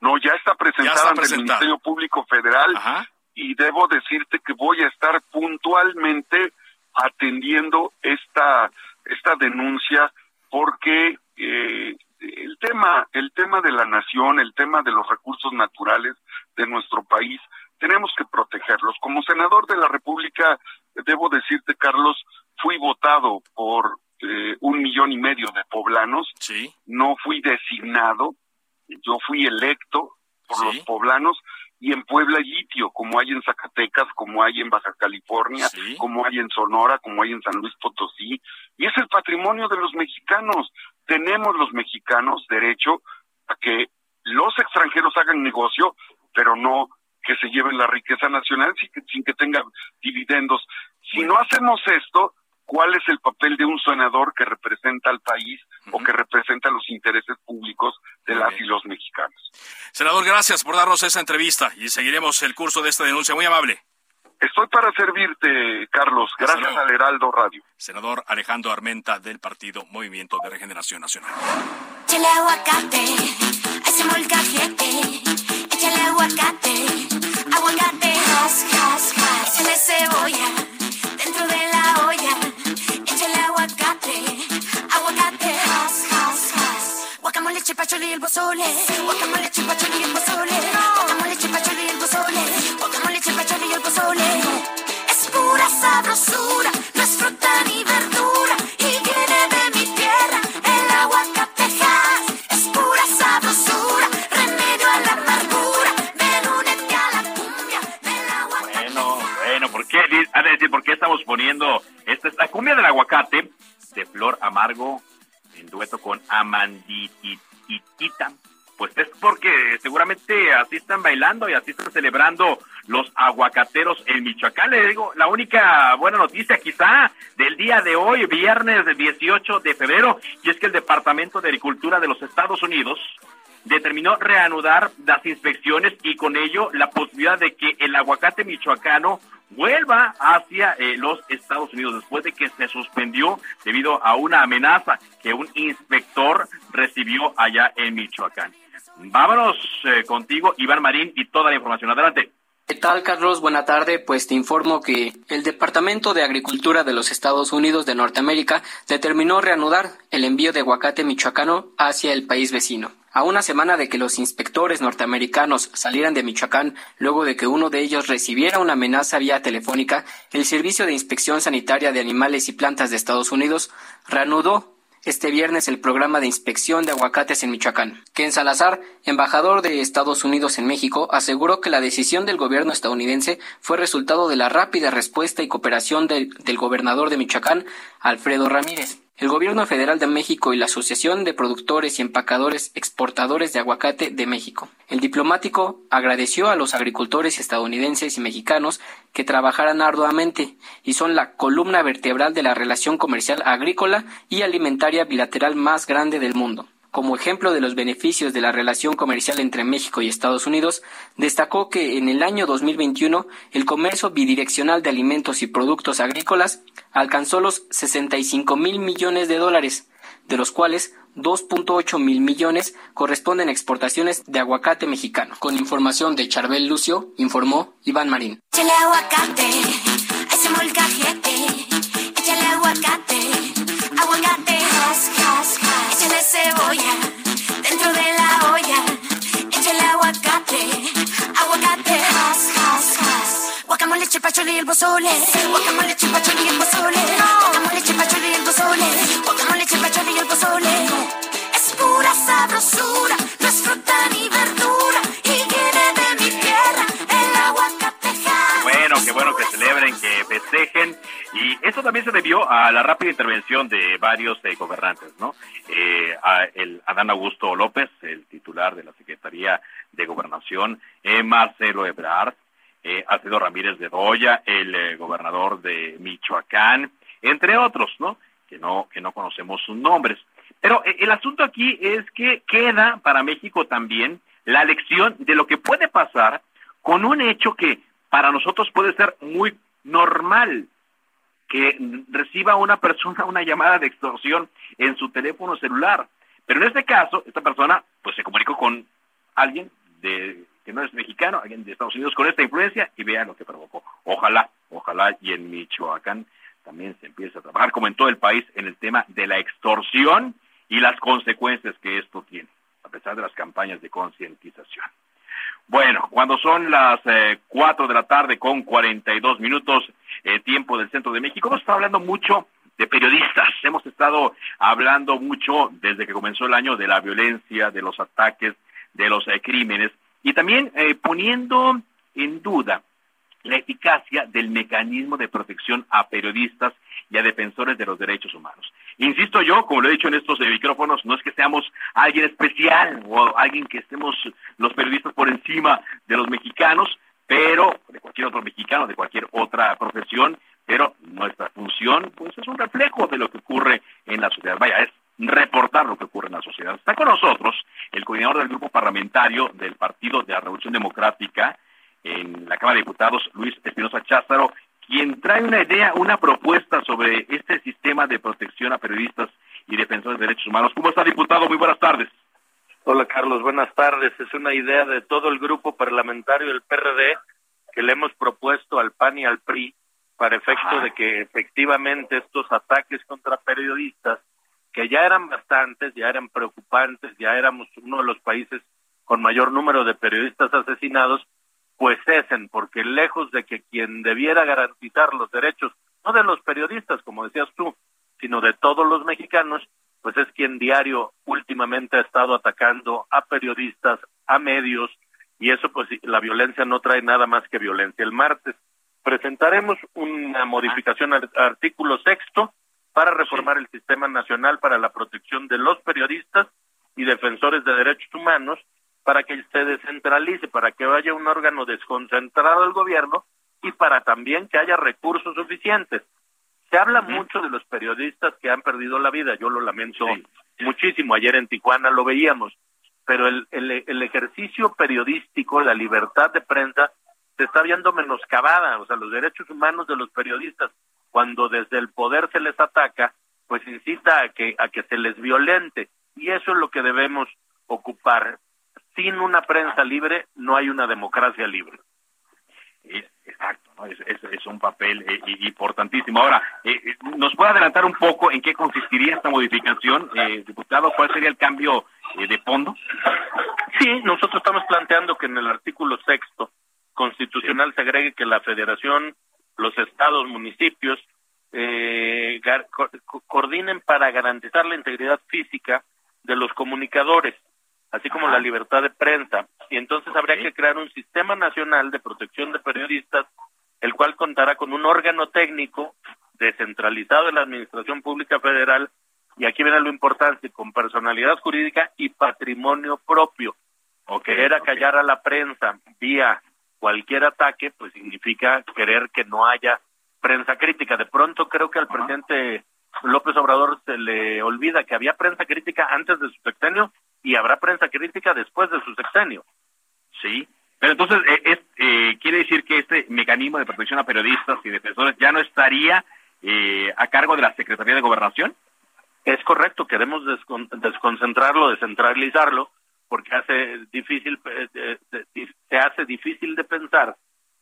No, ya está presentada ante el Ministerio Público Federal y debo decirte que voy a estar puntualmente atendiendo esta esta denuncia porque eh, el tema, el tema de la nación, el tema de los recursos naturales de nuestro país, tenemos que protegerlos. Como senador de la República, debo decirte, Carlos, fui votado por eh, un millón y medio de poblanos. Sí. No fui designado, yo fui electo por los poblanos y en Puebla hay litio, como hay en Zacatecas, como hay en Baja California, como hay en Sonora, como hay en San Luis Potosí, y es el patrimonio de los mexicanos. Tenemos los mexicanos derecho a que los extranjeros hagan negocio, pero no que se lleven la riqueza nacional sin que, sin que tenga dividendos. Si no hacemos esto, ¿cuál es el papel de un senador que representa al país o que representa los intereses públicos de las y los mexicanos? Senador, gracias por darnos esa entrevista y seguiremos el curso de esta denuncia. Muy amable. Estoy para servirte, Carlos. Gracias al Heraldo Radio. Senador Alejandro Armenta del Partido Movimiento de Regeneración Nacional. Échale aguacate, ese molcajete. Échale aguacate, aguacate, has, has, has. Échale cebolla dentro de Guacamole, chipachole y el pozole. Guacamole, chipachole y el pozole. Guacamole, chipachole y el pozole. Guacamole, chipachole y el pozole. Es pura sabrosura, no es fruta ni verdura. Y viene de mi tierra, el aguacatejas. Es pura sabrosura, remedio a la amargura. Ven, únete a la cumbia del aguacate. Bueno, bueno, ¿por qué? Decir, ¿por qué estamos poniendo esta es la cumbia del aguacate de Flor Amargo en dueto con Amandititita? Pues es porque seguramente así están bailando y así están celebrando los aguacateros en Michoacán. Le digo, la única buena noticia quizá del día de hoy, viernes 18 de febrero, y es que el Departamento de Agricultura de los Estados Unidos determinó reanudar las inspecciones y con ello la posibilidad de que el aguacate michoacano vuelva hacia eh, los Estados Unidos después de que se suspendió debido a una amenaza que un inspector recibió allá en Michoacán. Vámonos eh, contigo, Iván Marín, y toda la información. Adelante. ¿Qué tal, Carlos? Buena tarde. Pues te informo que el Departamento de Agricultura de los Estados Unidos de Norteamérica determinó reanudar el envío de aguacate michoacano hacia el país vecino. A una semana de que los inspectores norteamericanos salieran de Michoacán luego de que uno de ellos recibiera una amenaza vía telefónica, el Servicio de Inspección Sanitaria de Animales y Plantas de Estados Unidos reanudó este viernes el programa de inspección de aguacates en Michoacán. Ken Salazar, embajador de Estados Unidos en México, aseguró que la decisión del gobierno estadounidense fue resultado de la rápida respuesta y cooperación del, del gobernador de Michoacán, Alfredo Ramírez. El Gobierno Federal de México y la Asociación de Productores y Empacadores Exportadores de Aguacate de México. El diplomático agradeció a los agricultores estadounidenses y mexicanos que trabajaran arduamente y son la columna vertebral de la relación comercial agrícola y alimentaria bilateral más grande del mundo. Como ejemplo de los beneficios de la relación comercial entre México y Estados Unidos, destacó que en el año 2021 el comercio bidireccional de alimentos y productos agrícolas alcanzó los 65 mil millones de dólares, de los cuales 2.8 mil millones corresponden a exportaciones de aguacate mexicano. Con información de Charbel Lucio, informó Iván Marín. Cebolla dentro de la olla. Échale aguacate, aguacate, has, has, has. Guacamole, chipachole y el pozole. Guacamole, chipachole y el pozole. Guacamole, chipachole y el pozole. Guacamole, chipachole y el pozole. Es pura sabrosura, no es fruta ni verdura. Y viene de mi tierra, el aguacateja. Bueno, qué bueno que celebren, que festejen. Y eso también se debió a la rápida intervención de varios eh, gobernantes, ¿no? Eh, a el Adán Augusto López, el titular de la Secretaría de Gobernación, eh, Marcelo Ebrard, eh, Alfredo Ramírez de Doya, el eh, gobernador de Michoacán, entre otros, ¿no? Que no, que no conocemos sus nombres. Pero el asunto aquí es que queda para México también la lección de lo que puede pasar con un hecho que para nosotros puede ser muy normal, que reciba una persona una llamada de extorsión en su teléfono celular. Pero en este caso, esta persona pues se comunicó con alguien de que no es mexicano, alguien de Estados Unidos con esta influencia y vean lo que provocó. Ojalá, ojalá y en Michoacán también se empiece a trabajar como en todo el país en el tema de la extorsión y las consecuencias que esto tiene, a pesar de las campañas de concientización. Bueno, cuando son las eh, 4 de la tarde con 42 minutos, eh, tiempo del centro de México, hemos estado hablando mucho de periodistas. Hemos estado hablando mucho desde que comenzó el año de la violencia, de los ataques, de los eh, crímenes y también eh, poniendo en duda la eficacia del mecanismo de protección a periodistas y a defensores de los derechos humanos. Insisto yo, como lo he dicho en estos eh, micrófonos, no es que seamos alguien especial o alguien que estemos los periodistas por encima de los mexicanos, pero de cualquier otro mexicano, de cualquier otra profesión, pero nuestra función pues es un reflejo de lo que ocurre en la sociedad. Vaya, es reportar lo que ocurre en la sociedad. Está con nosotros el coordinador del grupo parlamentario del Partido de la Revolución Democrática en la Cámara de Diputados, Luis Espinosa Cházaro, quien trae una idea, una propuesta sobre este sistema de protección a periodistas y defensores de derechos humanos. ¿Cómo está, diputado? Muy buenas tardes. Hola, Carlos. Buenas tardes. Es una idea de todo el grupo parlamentario del PRD que le hemos propuesto al PAN y al PRI para efecto de que efectivamente estos ataques contra periodistas, que ya eran bastantes, ya eran preocupantes, ya éramos uno de los países con mayor número de periodistas asesinados, pues cesen, porque lejos de que quien debiera garantizar los derechos, no de los periodistas, como decías tú, sino de todos los mexicanos, pues es quien diario últimamente ha estado atacando a periodistas, a medios, y eso pues la violencia no trae nada más que violencia. El martes presentaremos una modificación al artículo sexto para reformar el Sistema Nacional para la Protección de los Periodistas y Defensores de Derechos Humanos para que se descentralice, para que vaya un órgano desconcentrado del gobierno y para también que haya recursos suficientes. Se habla mucho de los periodistas que han perdido la vida, yo lo lamento muchísimo, ayer en Tijuana lo veíamos, pero el, el, el ejercicio periodístico, la libertad de prensa, se está viendo menoscabada, o sea, los derechos humanos de los periodistas, cuando desde el poder se les ataca, pues incita a que, a que se les violente, y eso es lo que debemos ocupar. Sin una prensa libre no hay una democracia libre. Exacto, ¿no? es, es, es, un papel eh, importantísimo. Ahora, eh, ¿nos puede adelantar un poco en qué consistiría esta modificación, eh, diputado? ¿Cuál sería el cambio eh, de fondo? Sí, nosotros estamos planteando que en el artículo sexto constitucional se agregue que la federación, los estados, municipios, eh, co coordinen para garantizar la integridad física de los comunicadores, así como Ajá. la libertad de prensa. Y entonces habría que crear un sistema nacional de protección de periodistas, el cual contará con un órgano técnico descentralizado de la Administración Pública Federal, y aquí viene lo importante, con personalidad jurídica y patrimonio propio. O querer acallar a la prensa vía cualquier ataque, pues significa querer que no haya prensa crítica. De pronto creo que al presidente López Obrador se le olvida que había prensa crítica antes de su sexenio y habrá prensa crítica después de su sexenio. Sí, pero entonces eh, es, eh, quiere decir que este mecanismo de protección a periodistas y defensores ya no estaría eh, a cargo de la Secretaría de Gobernación. Es correcto, queremos descon desconcentrarlo, descentralizarlo, porque hace difícil, eh, se hace difícil de pensar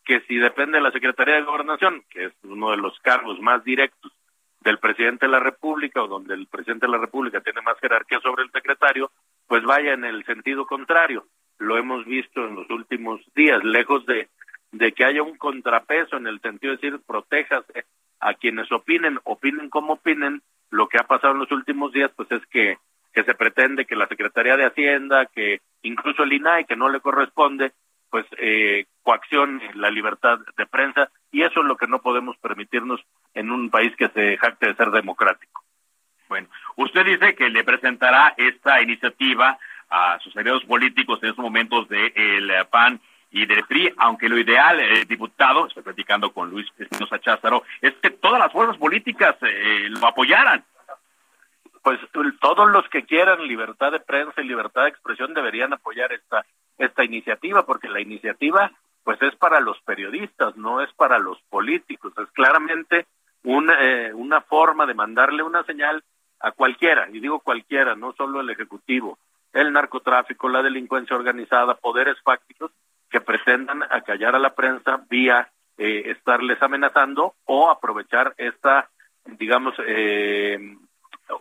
que si depende de la Secretaría de Gobernación, que es uno de los cargos más directos del presidente de la República o donde el presidente de la República tiene más jerarquía sobre el secretario, pues vaya en el sentido contrario. Lo hemos visto en los últimos días, lejos de, de que haya un contrapeso en el sentido de decir protéjase a quienes opinen, opinen como opinen, lo que ha pasado en los últimos días pues es que, que se pretende que la Secretaría de Hacienda, que incluso el INAI, que no le corresponde, pues eh, coaccione la libertad de prensa y eso es lo que no podemos permitirnos en un país que se jacte de ser democrático. Bueno, usted dice que le presentará esta iniciativa a sus aliados políticos en estos momentos del de PAN y del PRI, aunque lo ideal, eh, diputado, estoy platicando con Luis Espinosa Cházaro, es que todas las fuerzas políticas eh, lo apoyaran. Pues todos los que quieran libertad de prensa y libertad de expresión deberían apoyar esta esta iniciativa, porque la iniciativa pues es para los periodistas, no es para los políticos, es claramente una, eh, una forma de mandarle una señal a cualquiera, y digo cualquiera, no solo el Ejecutivo, el narcotráfico, la delincuencia organizada, poderes fácticos que pretendan acallar a la prensa vía eh, estarles amenazando o aprovechar esta, digamos, eh,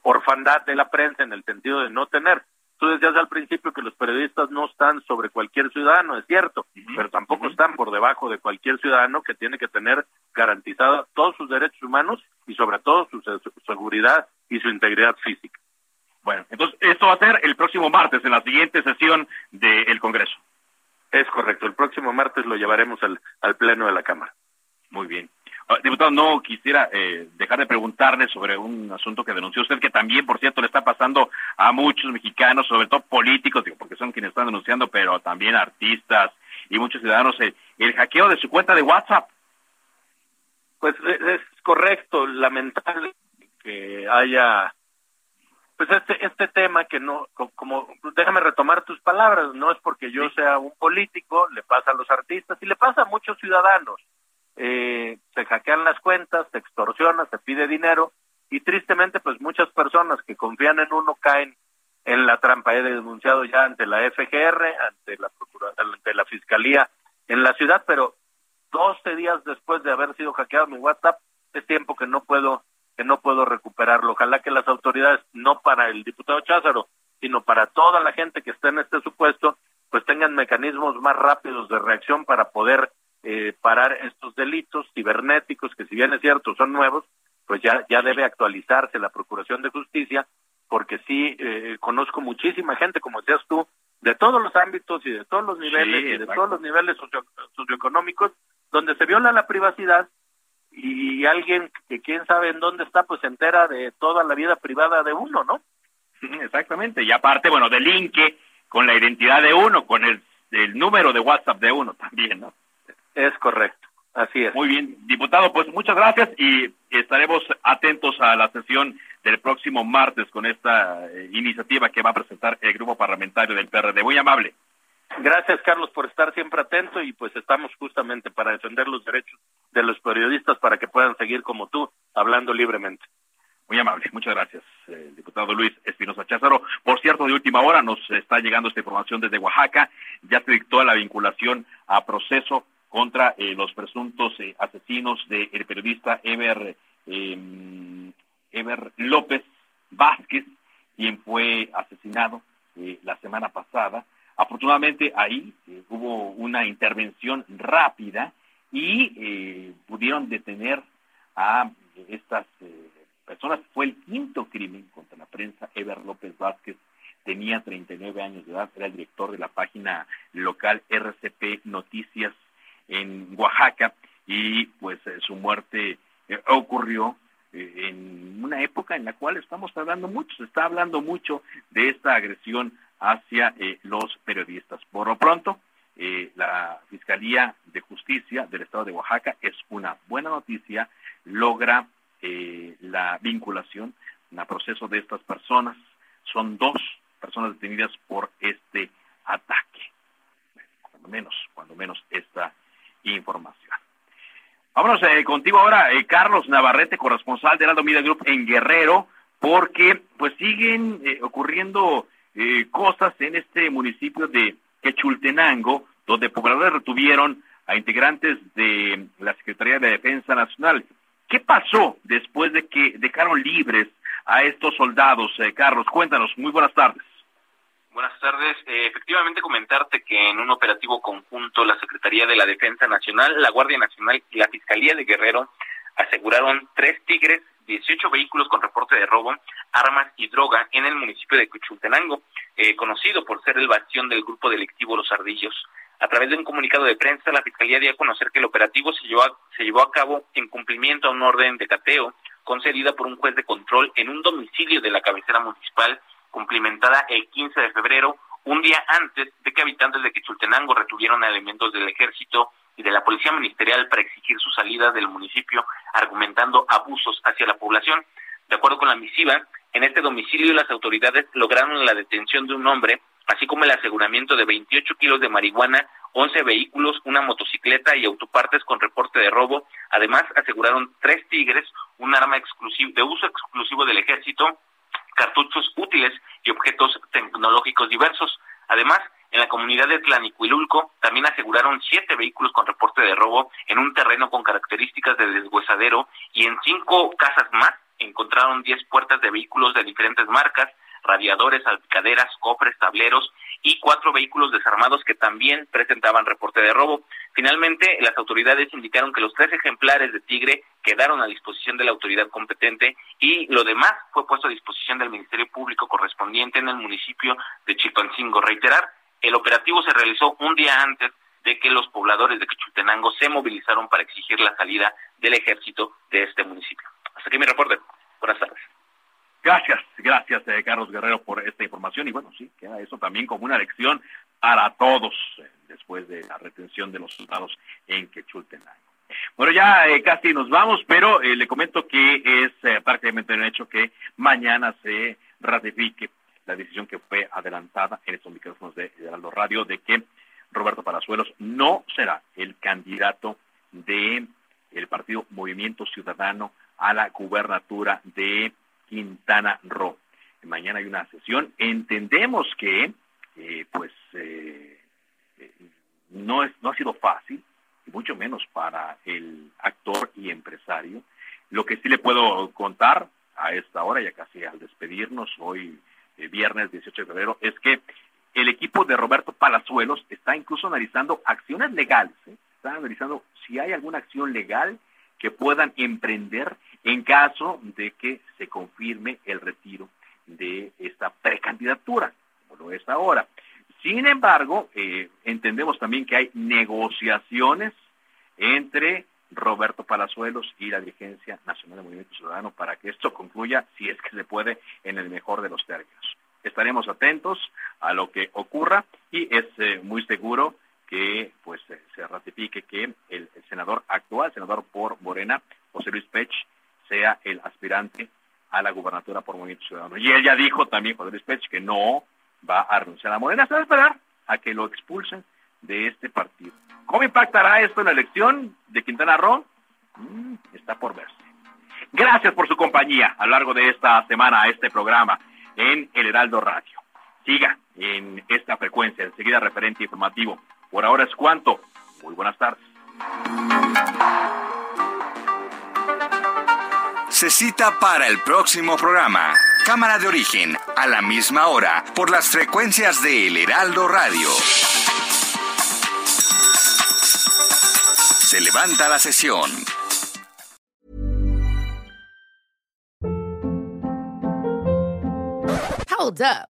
orfandad de la prensa en el sentido de no tener Tú decías al principio que los periodistas no están sobre cualquier ciudadano, es cierto, uh -huh. pero tampoco uh -huh. están por debajo de cualquier ciudadano que tiene que tener garantizada todos sus derechos humanos y sobre todo su, su seguridad y su integridad física. Bueno, entonces esto va a ser el próximo martes en la siguiente sesión del de Congreso. Es correcto, el próximo martes lo llevaremos al, al Pleno de la Cámara. Muy bien. Ah, diputado, no quisiera eh, dejar de preguntarle sobre un asunto que denunció usted, que también, por cierto, le está pasando a muchos mexicanos, sobre todo políticos, digo, porque son quienes están denunciando, pero también artistas y muchos ciudadanos, eh, el hackeo de su cuenta de WhatsApp. Pues es correcto, lamentable que haya pues este este tema que no como déjame retomar tus palabras no es porque yo sea un político le pasa a los artistas y le pasa a muchos ciudadanos eh, se hackean las cuentas se extorsiona se pide dinero y tristemente pues muchas personas que confían en uno caen en la trampa he denunciado ya ante la FGR ante la ante la fiscalía en la ciudad pero 12 días después de haber sido hackeado mi WhatsApp es tiempo que no puedo que no puedo recuperarlo. Ojalá que las autoridades, no para el diputado Cházaro, sino para toda la gente que está en este supuesto, pues tengan mecanismos más rápidos de reacción para poder eh, parar estos delitos cibernéticos, que si bien es cierto son nuevos, pues ya, ya debe actualizarse la Procuración de Justicia, porque sí eh, conozco muchísima gente, como decías tú, de todos los ámbitos y de todos los niveles y de todos los niveles socioeconómicos, donde se viola la privacidad y alguien que quién sabe en dónde está, pues se entera de toda la vida privada de uno, ¿no? Exactamente, y aparte, bueno, delinque con la identidad de uno, con el, el número de WhatsApp de uno también, ¿no? Es correcto, así es. Muy bien, diputado, pues muchas gracias y estaremos atentos a la sesión del próximo martes con esta eh, iniciativa que va a presentar el grupo parlamentario del PRD. Muy amable. Gracias, Carlos, por estar siempre atento y pues estamos justamente para defender los derechos de los periodistas para que puedan seguir como tú hablando libremente. Muy amable, muchas gracias, eh, diputado Luis Espinosa Cházaro. Por cierto, de última hora nos está llegando esta información desde Oaxaca. Ya se dictó la vinculación a proceso contra eh, los presuntos eh, asesinos del periodista Ever, em, Ever López Vázquez, quien fue asesinado la semana pasada Afortunadamente ahí eh, hubo una intervención rápida y eh, pudieron detener a estas eh, personas. Fue el quinto crimen contra la prensa. Ever López Vázquez tenía 39 años de edad, era el director de la página local RCP Noticias en Oaxaca y pues su muerte ocurrió en una época en la cual estamos hablando mucho, se está hablando mucho de esta agresión hacia eh, los periodistas. Por lo pronto, eh, la Fiscalía de Justicia del Estado de Oaxaca es una buena noticia, logra eh, la vinculación a proceso de estas personas. Son dos personas detenidas por este ataque. Cuando menos, cuando menos esta información. Vámonos contigo ahora, Carlos Navarrete, corresponsal de la Media Group en Guerrero, porque pues siguen ocurriendo eh, cosas en este municipio de Quechultenango, donde pobladores retuvieron a integrantes de la Secretaría de Defensa Nacional. ¿Qué pasó después de que dejaron libres a estos soldados? Eh, Carlos, cuéntanos. Muy buenas tardes. Buenas tardes. Eh, efectivamente, comentarte que en un operativo conjunto la Secretaría de la Defensa Nacional, la Guardia Nacional y la Fiscalía de Guerrero aseguraron tres tigres 18 vehículos con reporte de robo, armas y droga en el municipio de Cuchultenango, eh, conocido por ser el bastión del grupo delictivo Los Ardillos. A través de un comunicado de prensa, la Fiscalía dio a conocer que el operativo se llevó a, se llevó a cabo en cumplimiento a un orden de cateo concedida por un juez de control en un domicilio de la cabecera municipal, cumplimentada el 15 de febrero, un día antes de que habitantes de Quechultenango retuvieron a elementos del ejército y de la Policía Ministerial para exigir su salida del municipio, argumentando abusos hacia la población. De acuerdo con la misiva, en este domicilio las autoridades lograron la detención de un hombre, así como el aseguramiento de 28 kilos de marihuana, 11 vehículos, una motocicleta y autopartes con reporte de robo. Además, aseguraron tres tigres, un arma exclusivo, de uso exclusivo del ejército, cartuchos útiles y objetos tecnológicos diversos. Además, en la comunidad de Tlanicuilulco también aseguraron siete vehículos con reporte de robo en un terreno con características de deshuesadero y en cinco casas más encontraron diez puertas de vehículos de diferentes marcas, radiadores, salpicaderas, cofres, tableros y cuatro vehículos desarmados que también presentaban reporte de robo. Finalmente, las autoridades indicaron que los tres ejemplares de Tigre quedaron a disposición de la autoridad competente y lo demás fue puesto a disposición del Ministerio Público correspondiente en el municipio de Chilpancingo. Reiterar el operativo se realizó un día antes de que los pobladores de Quechultenango se movilizaron para exigir la salida del ejército de este municipio. Hasta aquí mi reporte. Buenas tardes. Gracias, gracias eh, Carlos Guerrero por esta información y bueno, sí, queda eso también como una lección para todos eh, después de la retención de los soldados en Quechultenango. Bueno, ya eh, casi nos vamos, pero eh, le comento que es prácticamente un hecho que mañana se ratifique la decisión que fue adelantada en estos micrófonos de Heraldo Radio de que Roberto Palazuelos no será el candidato de el partido Movimiento Ciudadano a la gubernatura de Quintana Roo. Mañana hay una sesión. Entendemos que, eh, pues, eh, eh, no es no ha sido fácil mucho menos para el actor y empresario. Lo que sí le puedo contar a esta hora, ya casi al despedirnos, hoy viernes 18 de febrero, es que el equipo de Roberto Palazuelos está incluso analizando acciones legales, ¿eh? está analizando si hay alguna acción legal que puedan emprender en caso de que se confirme el retiro de esta precandidatura, como lo es ahora. Sin embargo, eh, entendemos también que hay negociaciones entre Roberto Palazuelos y la dirigencia nacional del Movimiento Ciudadano para que esto concluya, si es que se puede, en el mejor de los términos. Estaremos atentos a lo que ocurra y es eh, muy seguro que pues eh, se ratifique que el, el senador actual, senador por Morena, José Luis Pech, sea el aspirante a la gubernatura por Movimiento Ciudadano. Y él ya dijo también, José Luis Pech, que no va a renunciar a Morena, se va a esperar a que lo expulsen de este partido. ¿Cómo impactará esto en la elección de Quintana Roo? Mm, está por verse. Gracias por su compañía a lo largo de esta semana a este programa en El Heraldo Radio. Siga en esta frecuencia, enseguida referente informativo. Por ahora es cuanto. Muy buenas tardes. Se cita para el próximo programa. Cámara de origen, a la misma hora, por las frecuencias de El Heraldo Radio. Se levanta la sesión. Hold up.